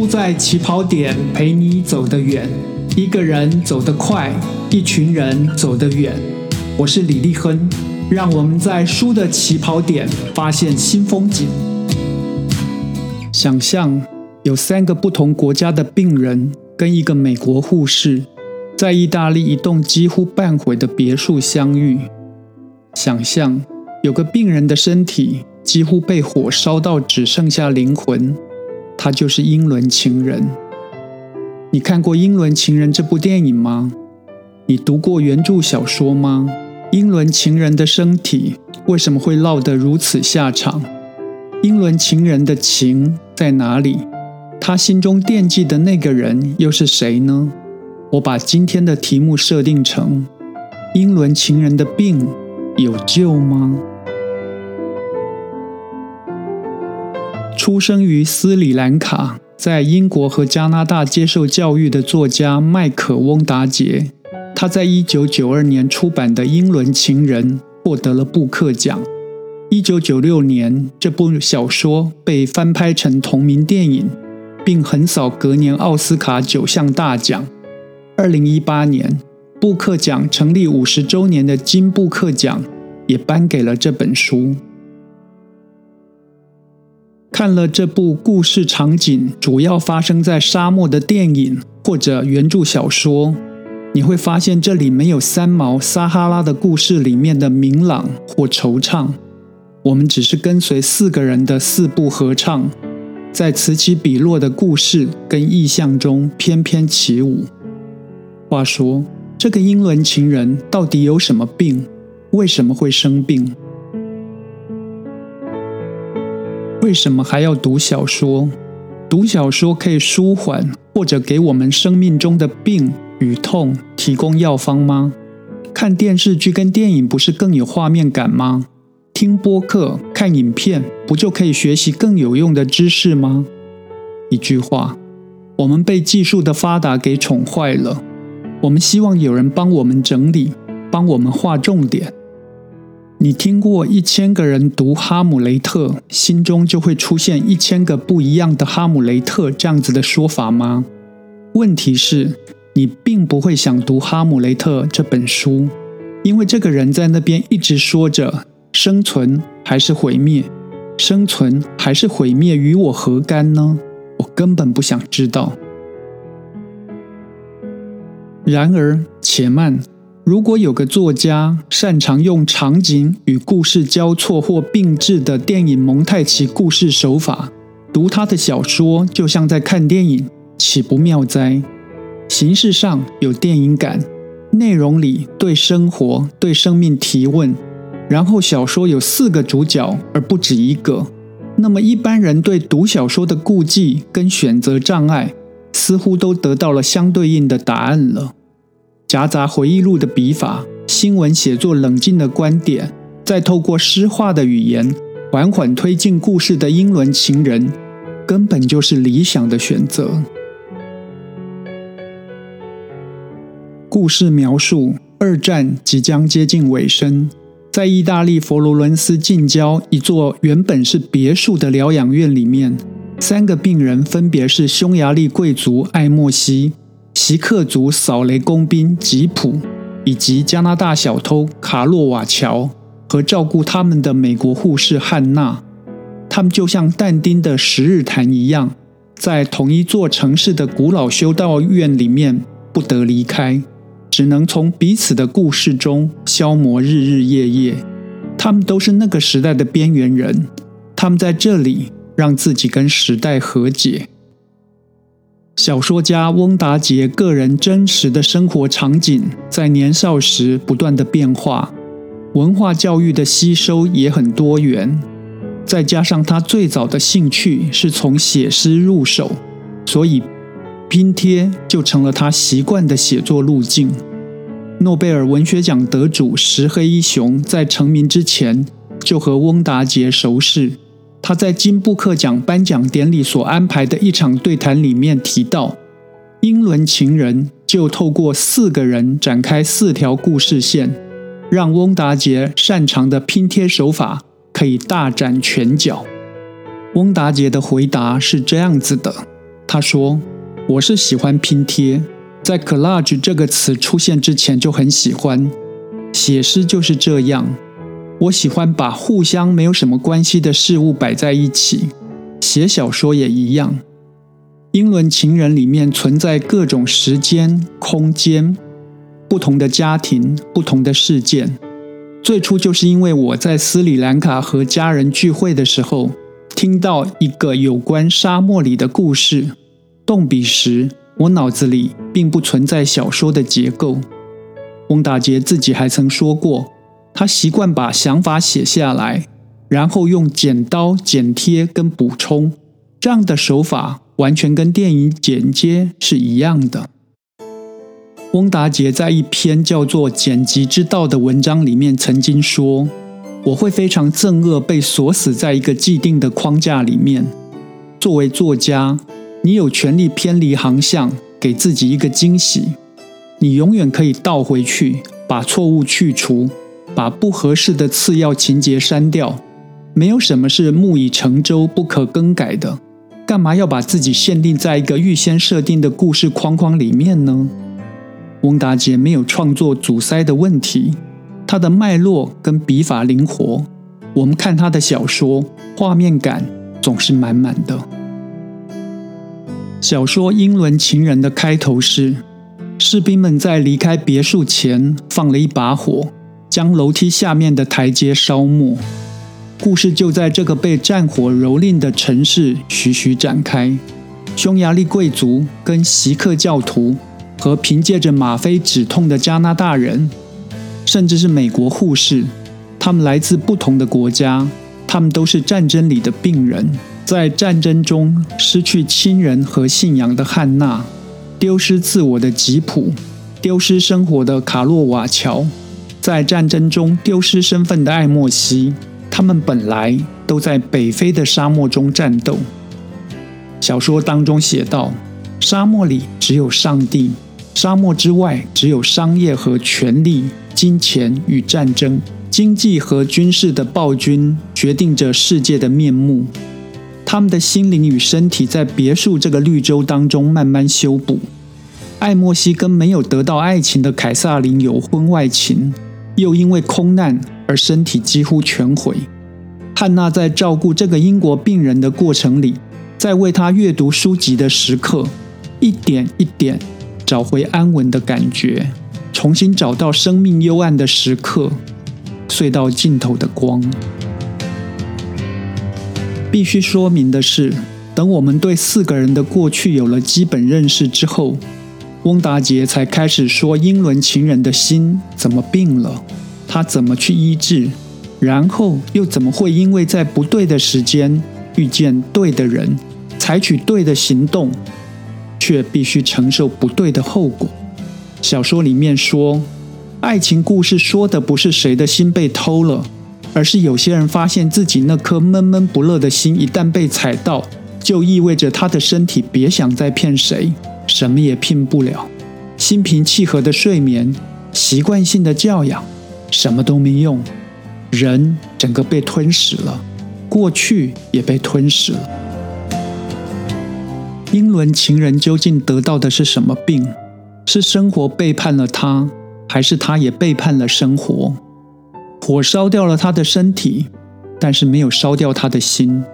输在起跑点，陪你走得远。一个人走得快，一群人走得远。我是李立亨，让我们在输的起跑点发现新风景。想象有三个不同国家的病人跟一个美国护士，在意大利一栋几乎半毁的别墅相遇。想象有个病人的身体几乎被火烧到只剩下灵魂。他就是英伦情人。你看过《英伦情人》这部电影吗？你读过原著小说吗？英伦情人的身体为什么会落得如此下场？英伦情人的情在哪里？他心中惦记的那个人又是谁呢？我把今天的题目设定成：英伦情人的病有救吗？出生于斯里兰卡，在英国和加拿大接受教育的作家麦克·翁达杰，他在一九九二年出版的《英伦情人》获得了布克奖。一九九六年，这部小说被翻拍成同名电影，并横扫隔年奥斯卡九项大奖。二零一八年，布克奖成立五十周年的金布克奖也颁给了这本书。看了这部故事场景主要发生在沙漠的电影或者原著小说，你会发现这里没有三毛撒哈拉的故事里面的明朗或惆怅。我们只是跟随四个人的四部合唱，在此起彼落的故事跟意象中翩翩起舞。话说，这个英伦情人到底有什么病？为什么会生病？为什么还要读小说？读小说可以舒缓或者给我们生命中的病与痛提供药方吗？看电视剧跟电影不是更有画面感吗？听播客、看影片不就可以学习更有用的知识吗？一句话，我们被技术的发达给宠坏了。我们希望有人帮我们整理，帮我们划重点。你听过一千个人读《哈姆雷特》，心中就会出现一千个不一样的哈姆雷特这样子的说法吗？问题是，你并不会想读《哈姆雷特》这本书，因为这个人在那边一直说着“生存还是毁灭，生存还是毁灭，与我何干呢？”我根本不想知道。然而，且慢。如果有个作家擅长用场景与故事交错或并置的电影蒙太奇故事手法，读他的小说就像在看电影，岂不妙哉？形式上有电影感，内容里对生活、对生命提问，然后小说有四个主角而不止一个，那么一般人对读小说的顾忌跟选择障碍，似乎都得到了相对应的答案了。夹杂回忆录的笔法，新闻写作冷静的观点，再透过诗化的语言缓缓推进故事的英伦情人，根本就是理想的选择。故事描述二战即将接近尾声，在意大利佛罗伦斯近郊一座原本是别墅的疗养院里面，三个病人分别是匈牙利贵族艾莫西。锡克族扫雷工兵吉普，以及加拿大小偷卡洛瓦乔和照顾他们的美国护士汉娜，他们就像但丁的十日谈一样，在同一座城市的古老修道院里面不得离开，只能从彼此的故事中消磨日日夜夜。他们都是那个时代的边缘人，他们在这里让自己跟时代和解。小说家翁达杰个人真实的生活场景，在年少时不断的变化，文化教育的吸收也很多元，再加上他最早的兴趣是从写诗入手，所以拼贴就成了他习惯的写作路径。诺贝尔文学奖得主石黑一雄在成名之前就和翁达杰熟识。他在金布克奖颁奖典礼所安排的一场对谈里面提到，英伦情人就透过四个人展开四条故事线，让翁达杰擅长的拼贴手法可以大展拳脚。翁达杰的回答是这样子的：他说：“我是喜欢拼贴，在 collage 这个词出现之前就很喜欢。写诗就是这样，我喜欢把互相没有什么关系的事物摆在一起。写小说也一样，《英伦情人》里面存在各种时间、空间、不同的家庭、不同的事件。最初就是因为我在斯里兰卡和家人聚会的时候。”听到一个有关沙漠里的故事，动笔时，我脑子里并不存在小说的结构。翁达杰自己还曾说过，他习惯把想法写下来，然后用剪刀剪贴跟补充，这样的手法完全跟电影剪接是一样的。翁达杰在一篇叫做《剪辑之道》的文章里面曾经说。我会非常憎恶被锁死在一个既定的框架里面。作为作家，你有权利偏离航向，给自己一个惊喜。你永远可以倒回去，把错误去除，把不合适的次要情节删掉。没有什么是木已成舟不可更改的。干嘛要把自己限定在一个预先设定的故事框框里面呢？翁达杰没有创作阻塞的问题。他的脉络跟笔法灵活，我们看他的小说，画面感总是满满的。小说《英伦情人》的开头是：士兵们在离开别墅前放了一把火，将楼梯下面的台阶烧没。故事就在这个被战火蹂躏的城市徐徐展开。匈牙利贵族跟锡克教徒，和凭借着吗啡止痛的加拿大人。甚至是美国护士，他们来自不同的国家，他们都是战争里的病人，在战争中失去亲人和信仰的汉娜，丢失自我的吉普，丢失生活的卡洛瓦乔，在战争中丢失身份的艾莫西，他们本来都在北非的沙漠中战斗。小说当中写道：沙漠里只有上帝，沙漠之外只有商业和权力。金钱与战争、经济和军事的暴君决定着世界的面目。他们的心灵与身体在别墅这个绿洲当中慢慢修补。艾莫西跟没有得到爱情的凯撒琳有婚外情，又因为空难而身体几乎全毁。汉娜在照顾这个英国病人的过程里，在为他阅读书籍的时刻，一点一点找回安稳的感觉。重新找到生命幽暗的时刻，隧道尽头的光。必须说明的是，等我们对四个人的过去有了基本认识之后，翁达杰才开始说英伦情人的心怎么病了，他怎么去医治，然后又怎么会因为在不对的时间遇见对的人，采取对的行动，却必须承受不对的后果。小说里面说，爱情故事说的不是谁的心被偷了，而是有些人发现自己那颗闷闷不乐的心一旦被踩到，就意味着他的身体别想再骗谁，什么也拼不了。心平气和的睡眠，习惯性的教养，什么都没用，人整个被吞噬了，过去也被吞噬了。英伦情人究竟得到的是什么病？是生活背叛了他，还是他也背叛了生活？火烧掉了他的身体，但是没有烧掉他的心。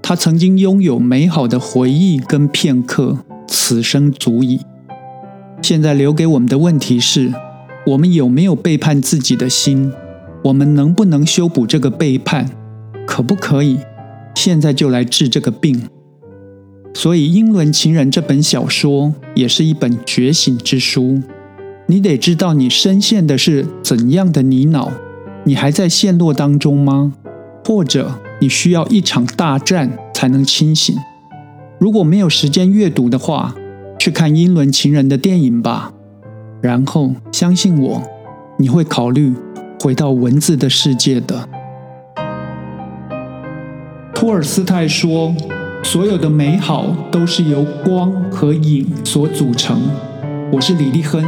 他曾经拥有美好的回忆跟片刻，此生足矣。现在留给我们的问题是：我们有没有背叛自己的心？我们能不能修补这个背叛？可不可以现在就来治这个病？所以，《英伦情人》这本小说也是一本觉醒之书。你得知道你深陷的是怎样的泥淖，你还在陷落当中吗？或者你需要一场大战才能清醒？如果没有时间阅读的话，去看《英伦情人》的电影吧。然后相信我，你会考虑回到文字的世界的。托尔斯泰说。所有的美好都是由光和影所组成。我是李立亨，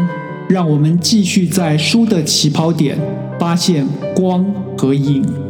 让我们继续在书的起跑点发现光和影。